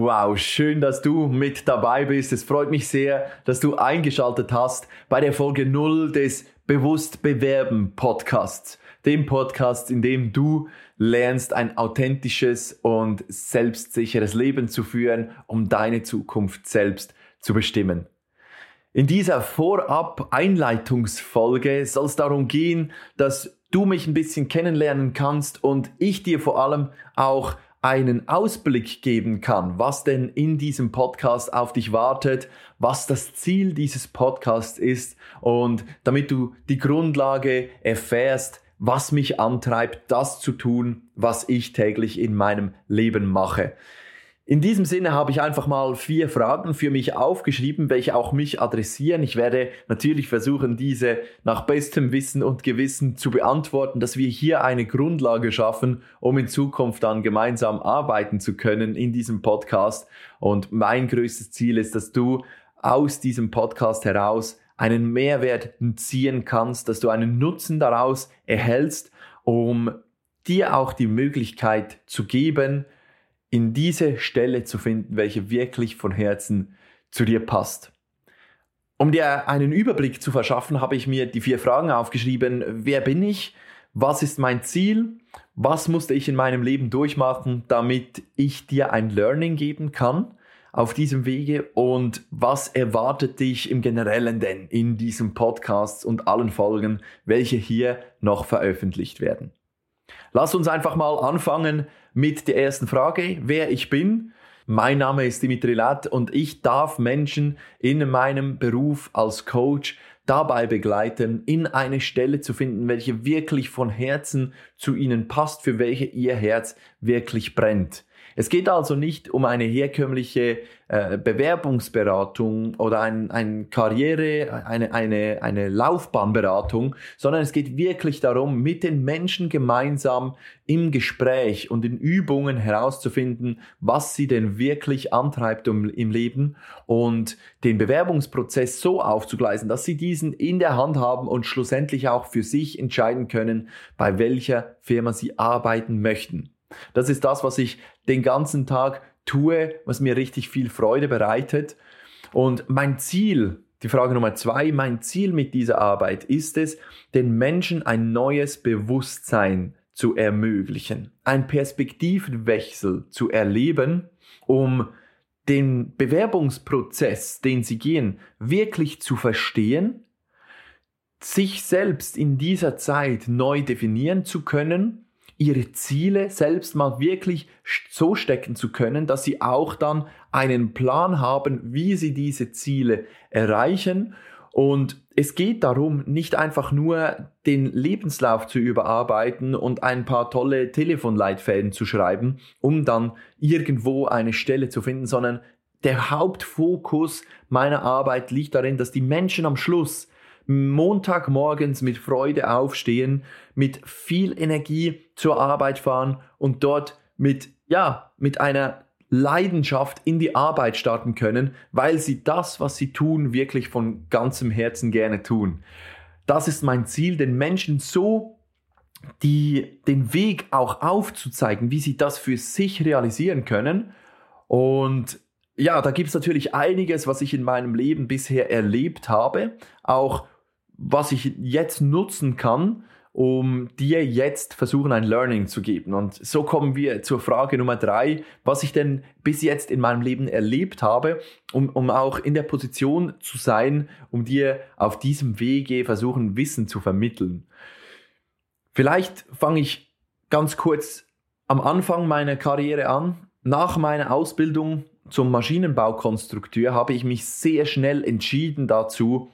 Wow, schön, dass du mit dabei bist. Es freut mich sehr, dass du eingeschaltet hast bei der Folge 0 des Bewusst Bewerben Podcasts. Dem Podcast, in dem du lernst, ein authentisches und selbstsicheres Leben zu führen, um deine Zukunft selbst zu bestimmen. In dieser Vorab-Einleitungsfolge soll es darum gehen, dass du mich ein bisschen kennenlernen kannst und ich dir vor allem auch einen Ausblick geben kann, was denn in diesem Podcast auf dich wartet, was das Ziel dieses Podcasts ist und damit du die Grundlage erfährst, was mich antreibt, das zu tun, was ich täglich in meinem Leben mache. In diesem Sinne habe ich einfach mal vier Fragen für mich aufgeschrieben, welche auch mich adressieren. Ich werde natürlich versuchen, diese nach bestem Wissen und Gewissen zu beantworten, dass wir hier eine Grundlage schaffen, um in Zukunft dann gemeinsam arbeiten zu können in diesem Podcast. Und mein größtes Ziel ist, dass du aus diesem Podcast heraus einen Mehrwert ziehen kannst, dass du einen Nutzen daraus erhältst, um dir auch die Möglichkeit zu geben, in diese Stelle zu finden, welche wirklich von Herzen zu dir passt. Um dir einen Überblick zu verschaffen, habe ich mir die vier Fragen aufgeschrieben. Wer bin ich? Was ist mein Ziel? Was musste ich in meinem Leben durchmachen, damit ich dir ein Learning geben kann auf diesem Wege? Und was erwartet dich im Generellen denn in diesem Podcast und allen Folgen, welche hier noch veröffentlicht werden? Lass uns einfach mal anfangen mit der ersten Frage, wer ich bin. Mein Name ist Dimitri Latt und ich darf Menschen in meinem Beruf als Coach dabei begleiten, in eine Stelle zu finden, welche wirklich von Herzen zu ihnen passt, für welche ihr Herz wirklich brennt. Es geht also nicht um eine herkömmliche äh, Bewerbungsberatung oder ein, ein Karriere, eine, eine, eine Laufbahnberatung, sondern es geht wirklich darum, mit den Menschen gemeinsam im Gespräch und in Übungen herauszufinden, was sie denn wirklich antreibt um, im Leben und den Bewerbungsprozess so aufzugleisen, dass sie diesen in der Hand haben und schlussendlich auch für sich entscheiden können, bei welcher Firma sie arbeiten möchten. Das ist das, was ich den ganzen Tag tue, was mir richtig viel Freude bereitet. Und mein Ziel, die Frage Nummer zwei, mein Ziel mit dieser Arbeit ist es, den Menschen ein neues Bewusstsein zu ermöglichen, einen Perspektivenwechsel zu erleben, um den Bewerbungsprozess, den sie gehen, wirklich zu verstehen, sich selbst in dieser Zeit neu definieren zu können ihre Ziele selbst mal wirklich so stecken zu können, dass sie auch dann einen Plan haben, wie sie diese Ziele erreichen. Und es geht darum, nicht einfach nur den Lebenslauf zu überarbeiten und ein paar tolle Telefonleitfäden zu schreiben, um dann irgendwo eine Stelle zu finden, sondern der Hauptfokus meiner Arbeit liegt darin, dass die Menschen am Schluss Montagmorgens mit Freude aufstehen, mit viel Energie zur Arbeit fahren und dort mit, ja, mit einer Leidenschaft in die Arbeit starten können, weil sie das, was sie tun, wirklich von ganzem Herzen gerne tun. Das ist mein Ziel, den Menschen so die, den Weg auch aufzuzeigen, wie sie das für sich realisieren können. Und ja, da gibt es natürlich einiges, was ich in meinem Leben bisher erlebt habe, auch was ich jetzt nutzen kann, um dir jetzt versuchen, ein Learning zu geben. Und so kommen wir zur Frage Nummer drei, was ich denn bis jetzt in meinem Leben erlebt habe, um, um auch in der Position zu sein, um dir auf diesem Wege versuchen, Wissen zu vermitteln. Vielleicht fange ich ganz kurz am Anfang meiner Karriere an. Nach meiner Ausbildung zum Maschinenbaukonstrukteur habe ich mich sehr schnell entschieden dazu,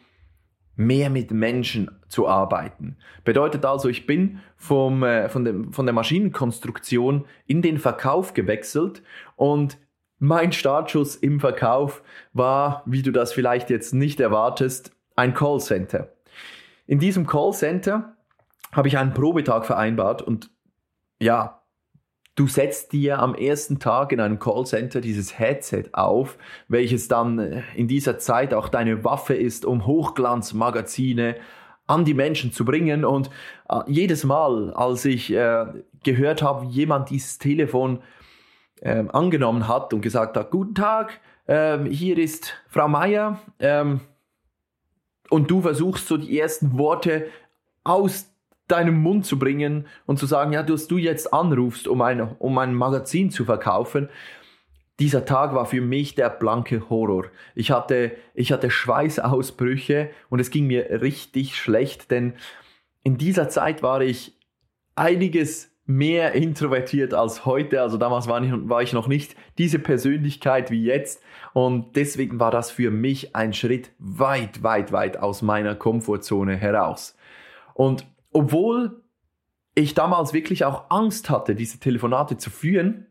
mehr mit Menschen zu arbeiten. Bedeutet also, ich bin vom, äh, von, dem, von der Maschinenkonstruktion in den Verkauf gewechselt und mein Startschuss im Verkauf war, wie du das vielleicht jetzt nicht erwartest, ein Callcenter. In diesem Callcenter habe ich einen Probetag vereinbart und ja, Du setzt dir am ersten Tag in einem Callcenter dieses Headset auf, welches dann äh, in dieser Zeit auch deine Waffe ist, um Hochglanzmagazine an die Menschen zu bringen. Und äh, jedes Mal, als ich äh, gehört habe, jemand dieses Telefon ähm, angenommen hat und gesagt hat, guten Tag, ähm, hier ist Frau Meier ähm, und du versuchst so die ersten Worte aus deinem Mund zu bringen und zu sagen, ja, dass du jetzt anrufst, um ein, um ein Magazin zu verkaufen. Dieser Tag war für mich der blanke Horror. Ich hatte, ich hatte Schweißausbrüche und es ging mir richtig schlecht, denn in dieser Zeit war ich einiges mehr introvertiert als heute. Also damals war ich, war ich noch nicht diese Persönlichkeit wie jetzt. Und deswegen war das für mich ein Schritt weit, weit, weit aus meiner Komfortzone heraus. Und obwohl ich damals wirklich auch Angst hatte, diese Telefonate zu führen,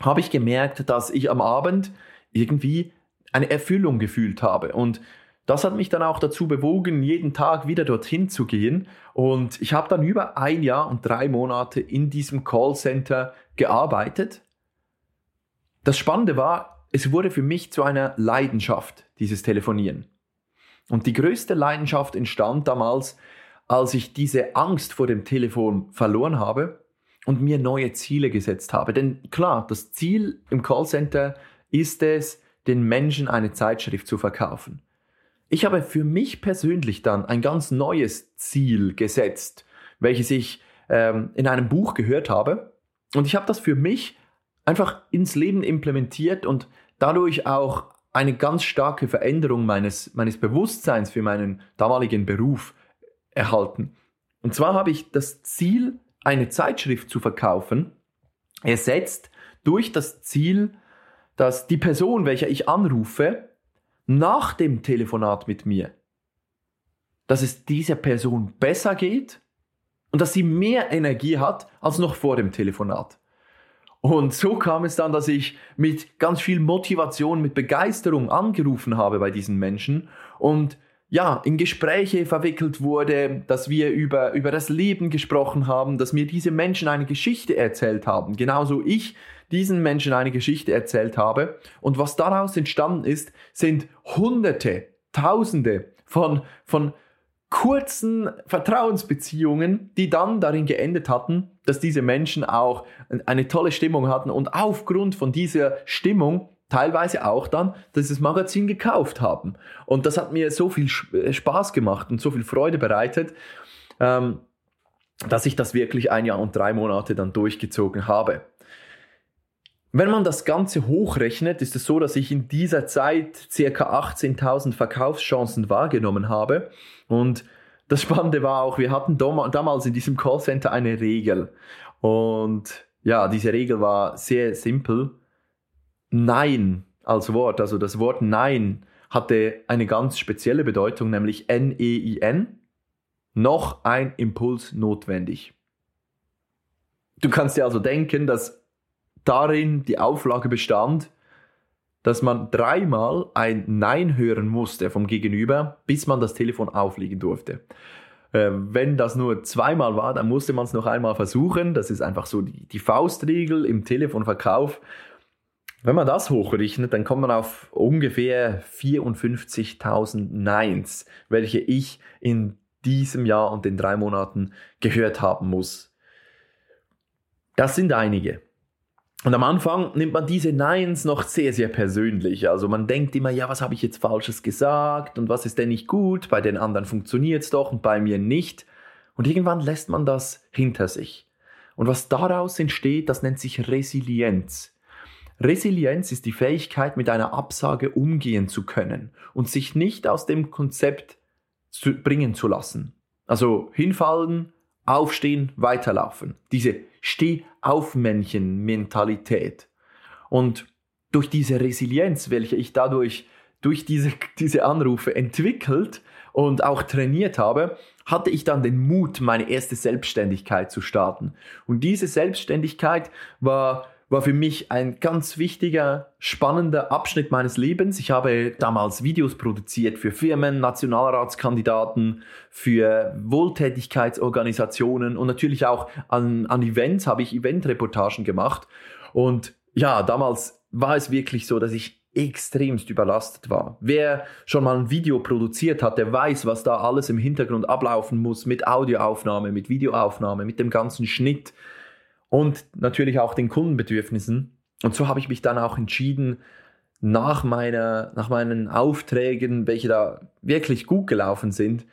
habe ich gemerkt, dass ich am Abend irgendwie eine Erfüllung gefühlt habe. Und das hat mich dann auch dazu bewogen, jeden Tag wieder dorthin zu gehen. Und ich habe dann über ein Jahr und drei Monate in diesem Callcenter gearbeitet. Das Spannende war, es wurde für mich zu einer Leidenschaft, dieses Telefonieren. Und die größte Leidenschaft entstand damals, als ich diese Angst vor dem Telefon verloren habe und mir neue Ziele gesetzt habe. Denn klar, das Ziel im Callcenter ist es, den Menschen eine Zeitschrift zu verkaufen. Ich habe für mich persönlich dann ein ganz neues Ziel gesetzt, welches ich ähm, in einem Buch gehört habe. Und ich habe das für mich einfach ins Leben implementiert und dadurch auch eine ganz starke Veränderung meines, meines Bewusstseins für meinen damaligen Beruf erhalten. Und zwar habe ich das Ziel, eine Zeitschrift zu verkaufen, ersetzt durch das Ziel, dass die Person, welcher ich anrufe, nach dem Telefonat mit mir, dass es dieser Person besser geht und dass sie mehr Energie hat als noch vor dem Telefonat. Und so kam es dann, dass ich mit ganz viel Motivation, mit Begeisterung angerufen habe bei diesen Menschen und ja, in Gespräche verwickelt wurde, dass wir über, über das Leben gesprochen haben, dass mir diese Menschen eine Geschichte erzählt haben. Genauso ich diesen Menschen eine Geschichte erzählt habe. Und was daraus entstanden ist, sind Hunderte, Tausende von, von kurzen Vertrauensbeziehungen, die dann darin geendet hatten, dass diese Menschen auch eine tolle Stimmung hatten und aufgrund von dieser Stimmung teilweise auch dann dieses Magazin gekauft haben. Und das hat mir so viel äh, Spaß gemacht und so viel Freude bereitet, ähm, dass ich das wirklich ein Jahr und drei Monate dann durchgezogen habe. Wenn man das Ganze hochrechnet, ist es so, dass ich in dieser Zeit ca. 18.000 Verkaufschancen wahrgenommen habe. Und das Spannende war auch, wir hatten damals in diesem Callcenter eine Regel. Und ja, diese Regel war sehr simpel. Nein als Wort, also das Wort Nein hatte eine ganz spezielle Bedeutung, nämlich N-E-I-N, noch ein Impuls notwendig. Du kannst dir also denken, dass darin die Auflage bestand, dass man dreimal ein Nein hören musste vom Gegenüber, bis man das Telefon auflegen durfte. Äh, wenn das nur zweimal war, dann musste man es noch einmal versuchen. Das ist einfach so die, die Faustregel im Telefonverkauf. Wenn man das hochrechnet, dann kommt man auf ungefähr 54.000 Neins, welche ich in diesem Jahr und den drei Monaten gehört haben muss. Das sind einige. Und am Anfang nimmt man diese Neins noch sehr, sehr persönlich. Also man denkt immer, ja, was habe ich jetzt Falsches gesagt und was ist denn nicht gut? Bei den anderen funktioniert es doch und bei mir nicht. Und irgendwann lässt man das hinter sich. Und was daraus entsteht, das nennt sich Resilienz. Resilienz ist die Fähigkeit, mit einer Absage umgehen zu können und sich nicht aus dem Konzept zu bringen zu lassen. Also hinfallen, aufstehen, weiterlaufen. Diese Steh-auf-Männchen-Mentalität. Und durch diese Resilienz, welche ich dadurch durch diese, diese Anrufe entwickelt und auch trainiert habe, hatte ich dann den Mut, meine erste Selbstständigkeit zu starten. Und diese Selbstständigkeit war war für mich ein ganz wichtiger, spannender Abschnitt meines Lebens. Ich habe damals Videos produziert für Firmen, Nationalratskandidaten, für Wohltätigkeitsorganisationen und natürlich auch an, an Events habe ich Eventreportagen gemacht. Und ja, damals war es wirklich so, dass ich extremst überlastet war. Wer schon mal ein Video produziert hat, der weiß, was da alles im Hintergrund ablaufen muss mit Audioaufnahme, mit Videoaufnahme, mit dem ganzen Schnitt und natürlich auch den Kundenbedürfnissen. Und so habe ich mich dann auch entschieden, nach, meiner, nach meinen Aufträgen, welche da wirklich gut gelaufen sind,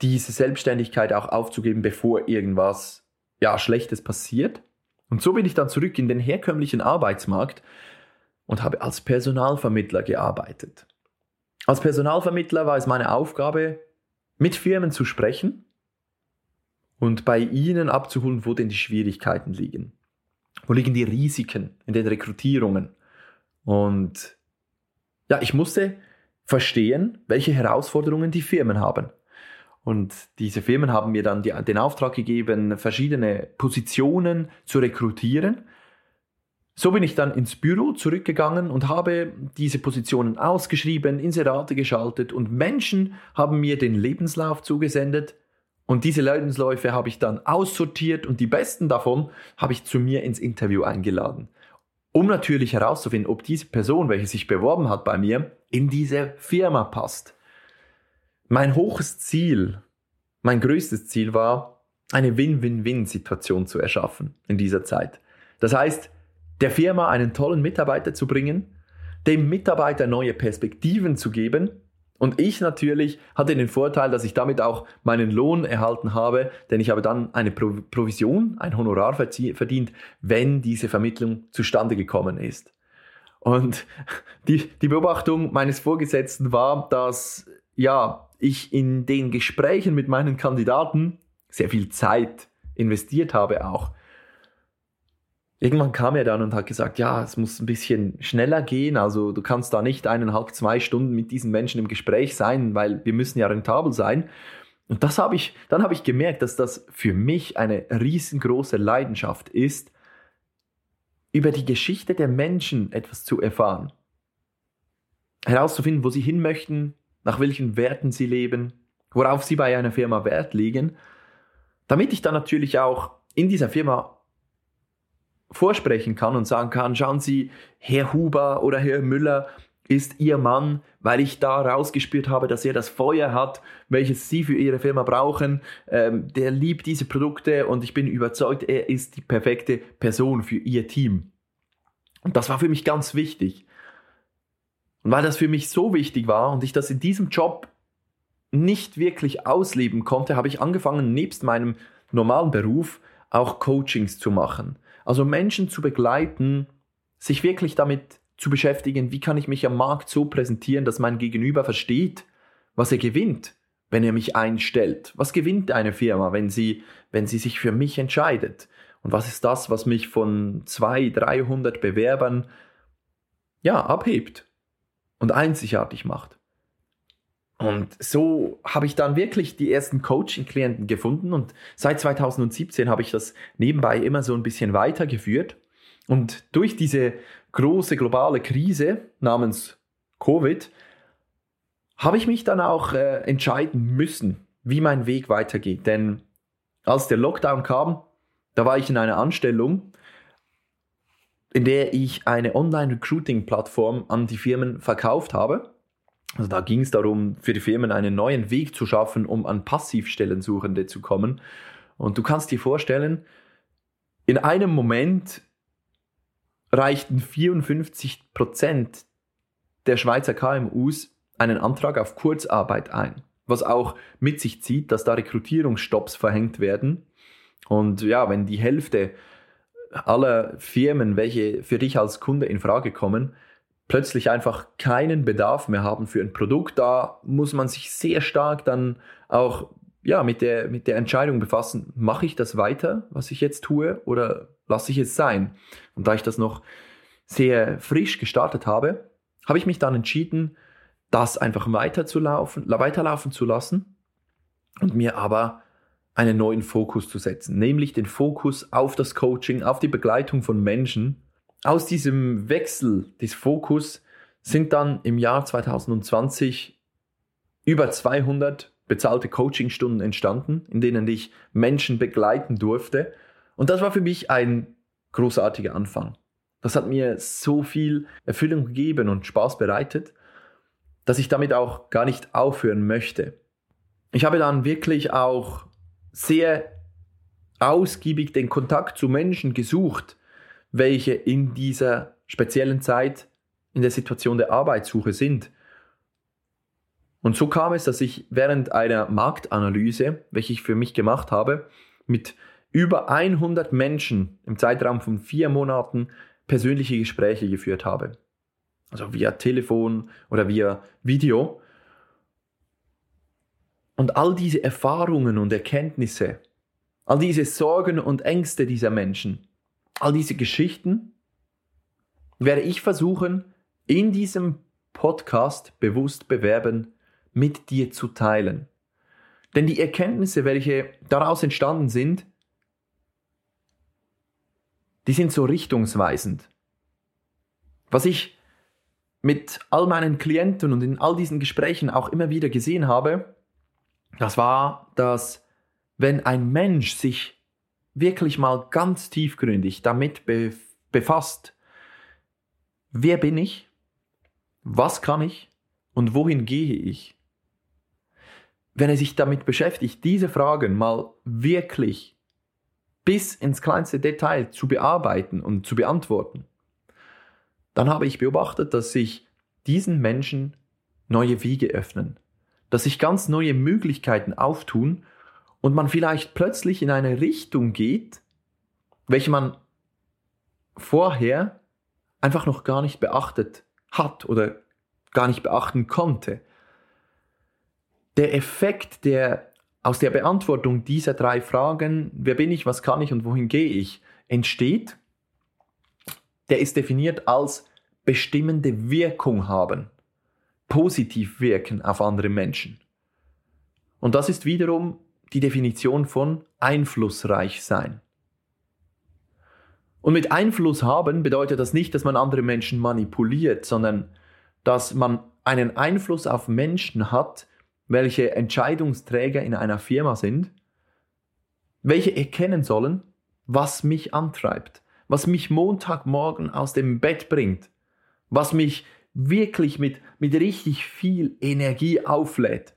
diese Selbstständigkeit auch aufzugeben, bevor irgendwas ja, Schlechtes passiert. Und so bin ich dann zurück in den herkömmlichen Arbeitsmarkt und habe als Personalvermittler gearbeitet. Als Personalvermittler war es meine Aufgabe, mit Firmen zu sprechen und bei ihnen abzuholen, wo denn die Schwierigkeiten liegen. Wo liegen die Risiken in den Rekrutierungen? Und ja, ich musste verstehen, welche Herausforderungen die Firmen haben. Und diese Firmen haben mir dann die, den Auftrag gegeben, verschiedene Positionen zu rekrutieren. So bin ich dann ins Büro zurückgegangen und habe diese Positionen ausgeschrieben, Inserate geschaltet und Menschen haben mir den Lebenslauf zugesendet und diese Lebensläufe habe ich dann aussortiert und die besten davon habe ich zu mir ins Interview eingeladen, um natürlich herauszufinden, ob diese Person, welche sich beworben hat bei mir, in diese Firma passt. Mein hohes Ziel, mein größtes Ziel war, eine Win-Win-Win-Situation zu erschaffen in dieser Zeit. Das heißt, der Firma einen tollen Mitarbeiter zu bringen, dem Mitarbeiter neue Perspektiven zu geben und ich natürlich hatte den Vorteil, dass ich damit auch meinen Lohn erhalten habe, denn ich habe dann eine Provision, ein Honorar verdient, wenn diese Vermittlung zustande gekommen ist. Und die, die Beobachtung meines Vorgesetzten war, dass ja, ich in den Gesprächen mit meinen Kandidaten sehr viel Zeit investiert habe auch irgendwann kam er dann und hat gesagt, ja, es muss ein bisschen schneller gehen. Also du kannst da nicht eineinhalb, zwei Stunden mit diesen Menschen im Gespräch sein, weil wir müssen ja rentabel sein. Und das habe ich, dann habe ich gemerkt, dass das für mich eine riesengroße Leidenschaft ist, über die Geschichte der Menschen etwas zu erfahren. Herauszufinden, wo sie hin möchten, nach welchen Werten sie leben, worauf sie bei einer Firma Wert legen, damit ich dann natürlich auch in dieser Firma vorsprechen kann und sagen kann, schauen Sie, Herr Huber oder Herr Müller ist Ihr Mann, weil ich da rausgespürt habe, dass er das Feuer hat, welches Sie für Ihre Firma brauchen. Ähm, der liebt diese Produkte und ich bin überzeugt, er ist die perfekte Person für Ihr Team. Und das war für mich ganz wichtig. Und weil das für mich so wichtig war und ich das in diesem Job nicht wirklich ausleben konnte, habe ich angefangen, nebst meinem normalen Beruf auch Coachings zu machen. Also Menschen zu begleiten, sich wirklich damit zu beschäftigen, wie kann ich mich am Markt so präsentieren, dass mein Gegenüber versteht, was er gewinnt, wenn er mich einstellt. Was gewinnt eine Firma, wenn sie, wenn sie sich für mich entscheidet? Und was ist das, was mich von 200, 300 Bewerbern ja, abhebt und einzigartig macht? Und so habe ich dann wirklich die ersten Coaching-Klienten gefunden und seit 2017 habe ich das nebenbei immer so ein bisschen weitergeführt. Und durch diese große globale Krise namens Covid habe ich mich dann auch äh, entscheiden müssen, wie mein Weg weitergeht. Denn als der Lockdown kam, da war ich in einer Anstellung, in der ich eine Online-Recruiting-Plattform an die Firmen verkauft habe. Also da ging es darum, für die Firmen einen neuen Weg zu schaffen, um an Passivstellensuchende zu kommen. Und du kannst dir vorstellen, in einem Moment reichten 54 Prozent der Schweizer KMUs einen Antrag auf Kurzarbeit ein, was auch mit sich zieht, dass da Rekrutierungsstopps verhängt werden. Und ja, wenn die Hälfte aller Firmen, welche für dich als Kunde in Frage kommen, plötzlich einfach keinen Bedarf mehr haben für ein Produkt, da muss man sich sehr stark dann auch ja, mit, der, mit der Entscheidung befassen, mache ich das weiter, was ich jetzt tue, oder lasse ich es sein? Und da ich das noch sehr frisch gestartet habe, habe ich mich dann entschieden, das einfach weiterzulaufen, weiterlaufen zu lassen und mir aber einen neuen Fokus zu setzen, nämlich den Fokus auf das Coaching, auf die Begleitung von Menschen, aus diesem Wechsel des Fokus sind dann im Jahr 2020 über 200 bezahlte Coachingstunden entstanden, in denen ich Menschen begleiten durfte. Und das war für mich ein großartiger Anfang. Das hat mir so viel Erfüllung gegeben und Spaß bereitet, dass ich damit auch gar nicht aufhören möchte. Ich habe dann wirklich auch sehr ausgiebig den Kontakt zu Menschen gesucht, welche in dieser speziellen Zeit in der Situation der Arbeitssuche sind. Und so kam es, dass ich während einer Marktanalyse, welche ich für mich gemacht habe, mit über 100 Menschen im Zeitraum von vier Monaten persönliche Gespräche geführt habe. Also via Telefon oder via Video. Und all diese Erfahrungen und Erkenntnisse, all diese Sorgen und Ängste dieser Menschen, all diese Geschichten, werde ich versuchen, in diesem Podcast bewusst bewerben, mit dir zu teilen. Denn die Erkenntnisse, welche daraus entstanden sind, die sind so richtungsweisend. Was ich mit all meinen Klienten und in all diesen Gesprächen auch immer wieder gesehen habe, das war, dass wenn ein Mensch sich wirklich mal ganz tiefgründig damit befasst, wer bin ich, was kann ich? Und wohin gehe ich, wenn er sich damit beschäftigt, diese Fragen mal wirklich bis ins kleinste Detail zu bearbeiten und zu beantworten, dann habe ich beobachtet, dass sich diesen Menschen neue Wege öffnen, dass sich ganz neue Möglichkeiten auftun und man vielleicht plötzlich in eine Richtung geht, welche man vorher einfach noch gar nicht beachtet hat oder gar nicht beachten konnte. Der Effekt, der aus der Beantwortung dieser drei Fragen, wer bin ich, was kann ich und wohin gehe ich, entsteht, der ist definiert als bestimmende Wirkung haben, positiv wirken auf andere Menschen. Und das ist wiederum die Definition von einflussreich sein. Und mit Einfluss haben bedeutet das nicht, dass man andere Menschen manipuliert, sondern dass man einen Einfluss auf Menschen hat, welche Entscheidungsträger in einer Firma sind, welche erkennen sollen, was mich antreibt, was mich Montagmorgen aus dem Bett bringt, was mich wirklich mit, mit richtig viel Energie auflädt.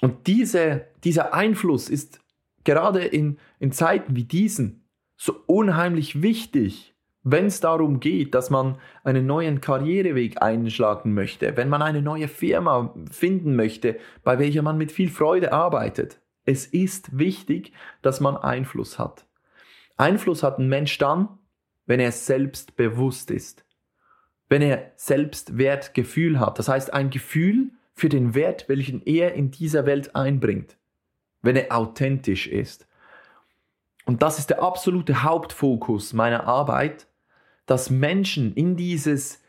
Und diese, dieser Einfluss ist gerade in, in Zeiten wie diesen so unheimlich wichtig, wenn es darum geht, dass man einen neuen Karriereweg einschlagen möchte, wenn man eine neue Firma finden möchte, bei welcher man mit viel Freude arbeitet. Es ist wichtig, dass man Einfluss hat. Einfluss hat ein Mensch dann, wenn er selbstbewusst ist, wenn er Selbstwertgefühl hat, das heißt ein Gefühl für den Wert, welchen er in dieser Welt einbringt, wenn er authentisch ist. Und das ist der absolute Hauptfokus meiner Arbeit, dass Menschen in dieses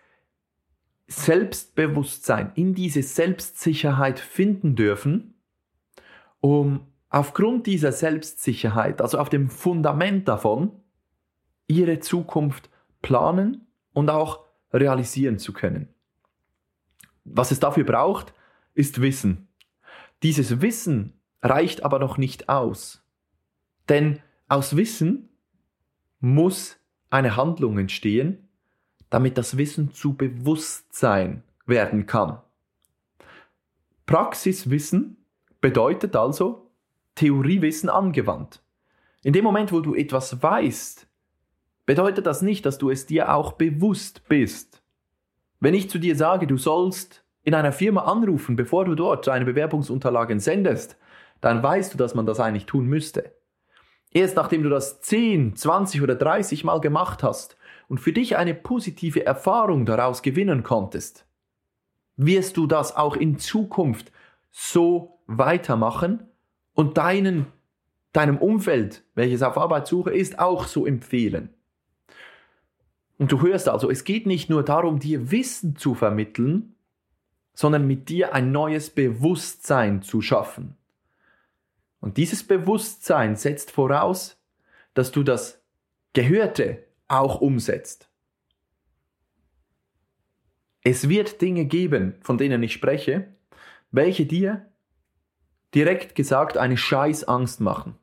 Selbstbewusstsein, in diese Selbstsicherheit finden dürfen, um aufgrund dieser Selbstsicherheit, also auf dem Fundament davon, ihre Zukunft planen und auch realisieren zu können. Was es dafür braucht, ist Wissen. Dieses Wissen reicht aber noch nicht aus. Denn aus Wissen muss eine Handlung entstehen, damit das Wissen zu Bewusstsein werden kann. Praxiswissen bedeutet also Theoriewissen angewandt. In dem Moment, wo du etwas weißt, bedeutet das nicht, dass du es dir auch bewusst bist. Wenn ich zu dir sage, du sollst in einer Firma anrufen, bevor du dort deine Bewerbungsunterlagen sendest, dann weißt du, dass man das eigentlich tun müsste. Erst nachdem du das 10, 20 oder 30 Mal gemacht hast und für dich eine positive Erfahrung daraus gewinnen konntest, wirst du das auch in Zukunft so weitermachen und deinen, deinem Umfeld, welches auf Arbeitssuche ist, auch so empfehlen. Und du hörst also, es geht nicht nur darum, dir Wissen zu vermitteln, sondern mit dir ein neues Bewusstsein zu schaffen. Und dieses Bewusstsein setzt voraus, dass du das Gehörte auch umsetzt. Es wird Dinge geben, von denen ich spreche, welche dir direkt gesagt eine Scheißangst machen.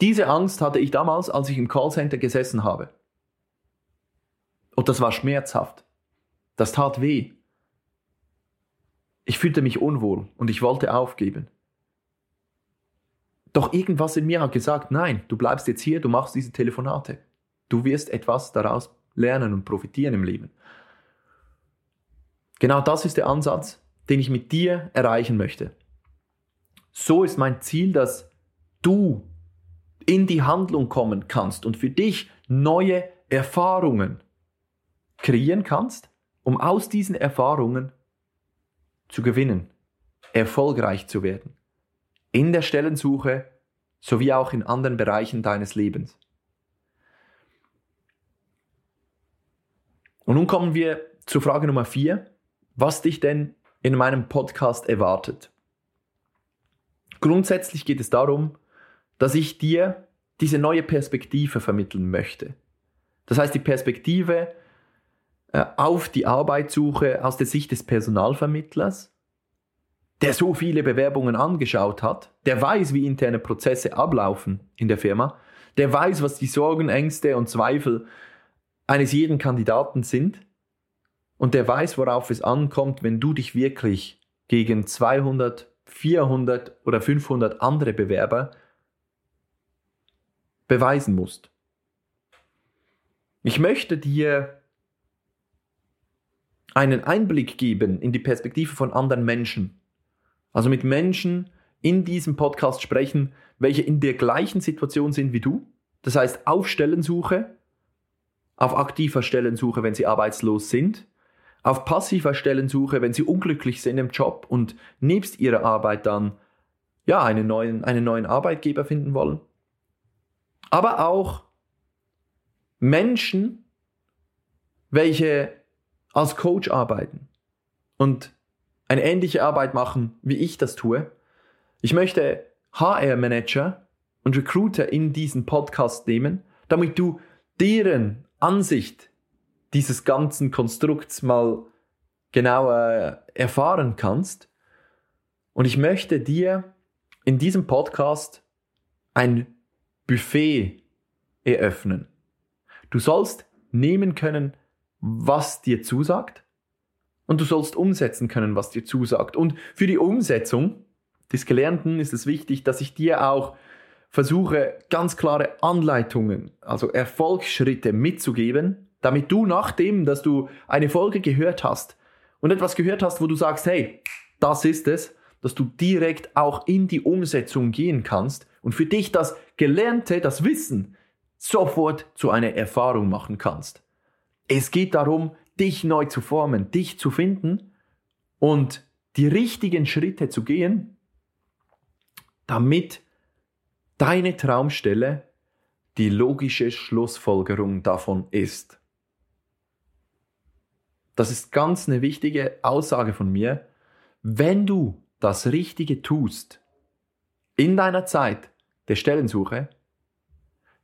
Diese Angst hatte ich damals, als ich im Callcenter gesessen habe. Und das war schmerzhaft. Das tat weh. Ich fühlte mich unwohl und ich wollte aufgeben. Doch irgendwas in mir hat gesagt, nein, du bleibst jetzt hier, du machst diese Telefonate. Du wirst etwas daraus lernen und profitieren im Leben. Genau das ist der Ansatz, den ich mit dir erreichen möchte. So ist mein Ziel, dass du in die Handlung kommen kannst und für dich neue Erfahrungen kreieren kannst, um aus diesen Erfahrungen zu gewinnen, erfolgreich zu werden. In der Stellensuche sowie auch in anderen Bereichen deines Lebens. Und nun kommen wir zur Frage Nummer vier, was dich denn in meinem Podcast erwartet. Grundsätzlich geht es darum, dass ich dir diese neue Perspektive vermitteln möchte. Das heißt, die Perspektive auf die Arbeitssuche aus der Sicht des Personalvermittlers, der so viele Bewerbungen angeschaut hat, der weiß, wie interne Prozesse ablaufen in der Firma, der weiß, was die Sorgen, Ängste und Zweifel eines jeden Kandidaten sind und der weiß, worauf es ankommt, wenn du dich wirklich gegen 200, 400 oder 500 andere Bewerber beweisen musst. Ich möchte dir einen Einblick geben in die Perspektive von anderen Menschen. Also mit Menschen in diesem Podcast sprechen, welche in der gleichen Situation sind wie du. Das heißt, auf Stellensuche, auf aktiver Stellensuche, wenn sie arbeitslos sind, auf passiver Stellensuche, wenn sie unglücklich sind im Job und nebst ihrer Arbeit dann ja, einen neuen, einen neuen Arbeitgeber finden wollen aber auch Menschen, welche als Coach arbeiten und eine ähnliche Arbeit machen, wie ich das tue. Ich möchte HR-Manager und Recruiter in diesen Podcast nehmen, damit du deren Ansicht dieses ganzen Konstrukts mal genauer erfahren kannst. Und ich möchte dir in diesem Podcast ein Buffet eröffnen. Du sollst nehmen können, was dir zusagt und du sollst umsetzen können, was dir zusagt. Und für die Umsetzung des Gelernten ist es wichtig, dass ich dir auch versuche, ganz klare Anleitungen, also Erfolgsschritte mitzugeben, damit du nachdem, dass du eine Folge gehört hast und etwas gehört hast, wo du sagst, hey, das ist es, dass du direkt auch in die Umsetzung gehen kannst und für dich das Gelernte, das Wissen sofort zu einer Erfahrung machen kannst. Es geht darum, dich neu zu formen, dich zu finden und die richtigen Schritte zu gehen, damit deine Traumstelle die logische Schlussfolgerung davon ist. Das ist ganz eine wichtige Aussage von mir. Wenn du das Richtige tust in deiner Zeit der Stellensuche,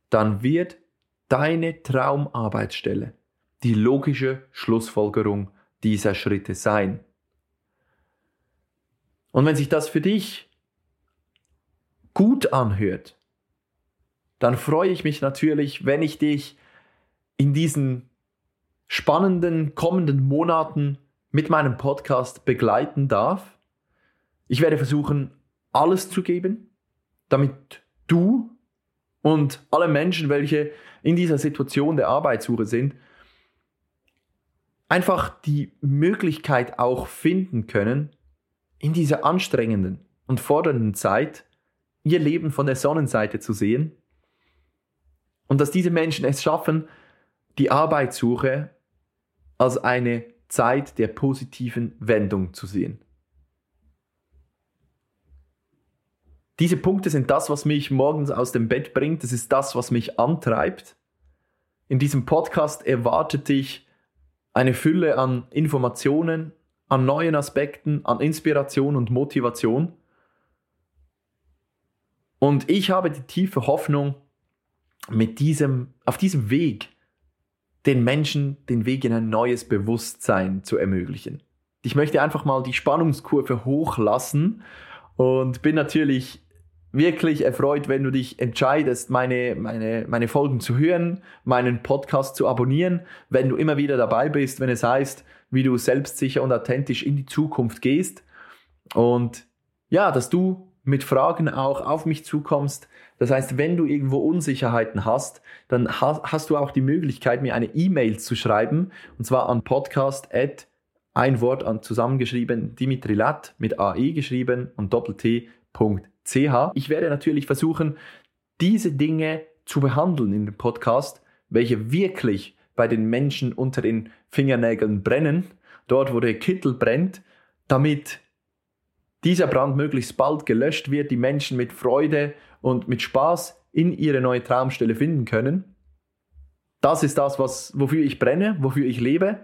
dann wird deine Traumarbeitsstelle die logische Schlussfolgerung dieser Schritte sein. Und wenn sich das für dich gut anhört, dann freue ich mich natürlich, wenn ich dich in diesen spannenden kommenden Monaten mit meinem Podcast begleiten darf ich werde versuchen, alles zu geben, damit du und alle Menschen, welche in dieser Situation der Arbeitssuche sind, einfach die Möglichkeit auch finden können, in dieser anstrengenden und fordernden Zeit ihr Leben von der Sonnenseite zu sehen und dass diese Menschen es schaffen, die Arbeitssuche als eine Zeit der positiven Wendung zu sehen. Diese Punkte sind das, was mich morgens aus dem Bett bringt. Das ist das, was mich antreibt. In diesem Podcast erwartet dich eine Fülle an Informationen, an neuen Aspekten, an Inspiration und Motivation. Und ich habe die tiefe Hoffnung, mit diesem, auf diesem Weg den Menschen den Weg in ein neues Bewusstsein zu ermöglichen. Ich möchte einfach mal die Spannungskurve hochlassen und bin natürlich wirklich erfreut, wenn du dich entscheidest, meine, meine, meine Folgen zu hören, meinen Podcast zu abonnieren, wenn du immer wieder dabei bist, wenn es heißt, wie du selbstsicher und authentisch in die Zukunft gehst. Und ja, dass du mit Fragen auch auf mich zukommst. Das heißt, wenn du irgendwo Unsicherheiten hast, dann hast du auch die Möglichkeit, mir eine E-Mail zu schreiben, und zwar an podcast@ ein Wort an zusammengeschrieben, Dimitri Lat mit AE geschrieben und doppelt-t.ch. Ich werde natürlich versuchen, diese Dinge zu behandeln in dem Podcast, welche wirklich bei den Menschen unter den Fingernägeln brennen, dort wo der Kittel brennt, damit dieser Brand möglichst bald gelöscht wird, die Menschen mit Freude und mit Spaß in ihre neue Traumstelle finden können. Das ist das, was, wofür ich brenne, wofür ich lebe.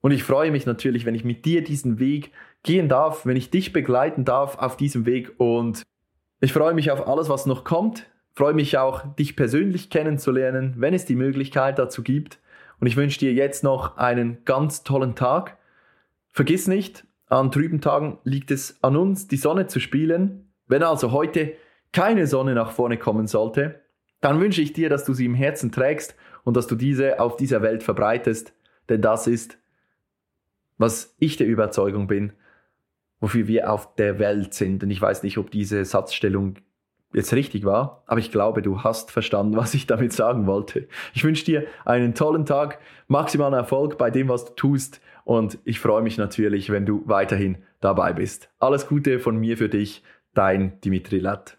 Und ich freue mich natürlich, wenn ich mit dir diesen Weg gehen darf, wenn ich dich begleiten darf auf diesem Weg. Und ich freue mich auf alles, was noch kommt. Freue mich auch, dich persönlich kennenzulernen, wenn es die Möglichkeit dazu gibt. Und ich wünsche dir jetzt noch einen ganz tollen Tag. Vergiss nicht, an trüben Tagen liegt es an uns, die Sonne zu spielen. Wenn also heute keine Sonne nach vorne kommen sollte, dann wünsche ich dir, dass du sie im Herzen trägst und dass du diese auf dieser Welt verbreitest, denn das ist was ich der Überzeugung bin, wofür wir auf der Welt sind. Und ich weiß nicht, ob diese Satzstellung jetzt richtig war, aber ich glaube, du hast verstanden, was ich damit sagen wollte. Ich wünsche dir einen tollen Tag, maximalen Erfolg bei dem, was du tust und ich freue mich natürlich, wenn du weiterhin dabei bist. Alles Gute von mir für dich, dein Dimitri Latt.